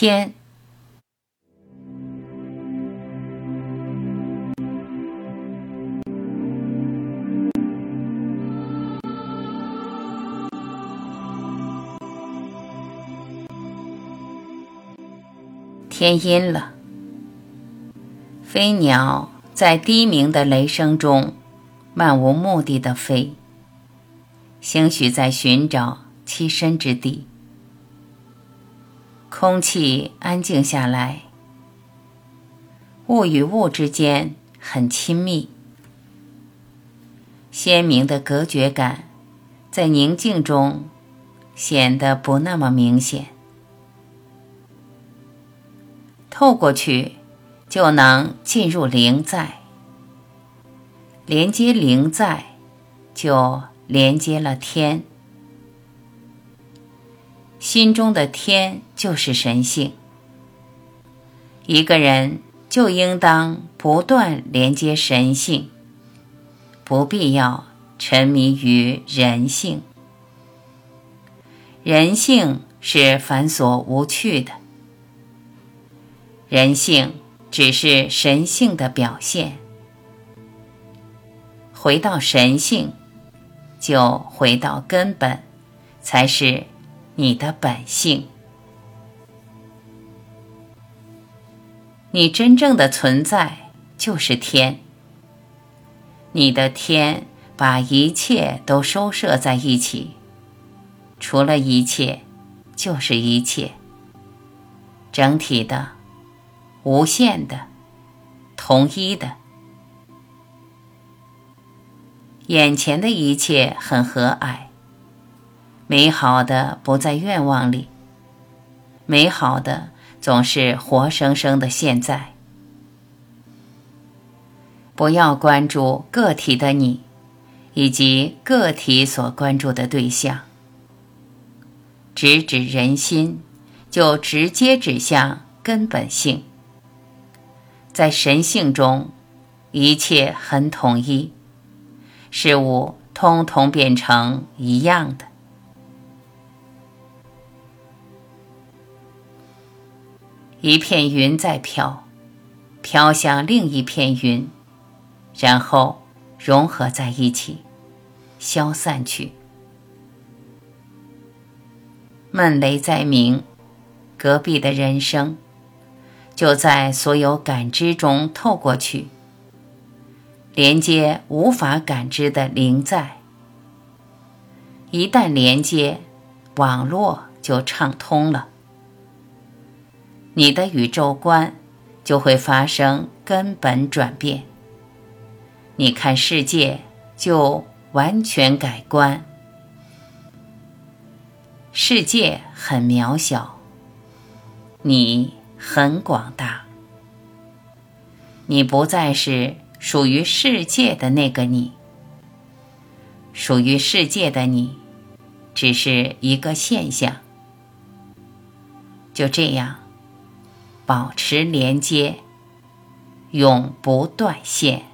天。天阴了，飞鸟在低鸣的雷声中漫无目的的飞，兴许在寻找栖身之地。空气安静下来，物与物之间很亲密，鲜明的隔绝感在宁静中显得不那么明显。透过去，就能进入灵在，连接灵在，就连接了天。心中的天就是神性。一个人就应当不断连接神性，不必要沉迷于人性。人性是繁琐无趣的。人性只是神性的表现，回到神性，就回到根本，才是你的本性。你真正的存在就是天，你的天把一切都收摄在一起，除了一切，就是一切，整体的。无限的，统一的，眼前的一切很和蔼，美好的不在愿望里，美好的总是活生生的现在。不要关注个体的你，以及个体所关注的对象，直指人心，就直接指向根本性。在神性中，一切很统一，事物通通变成一样的。一片云在飘，飘向另一片云，然后融合在一起，消散去。闷雷在鸣，隔壁的人声。就在所有感知中透过去，连接无法感知的灵在。一旦连接，网络就畅通了，你的宇宙观就会发生根本转变。你看世界就完全改观。世界很渺小，你。很广大，你不再是属于世界的那个你。属于世界的你，只是一个现象。就这样，保持连接，永不断线。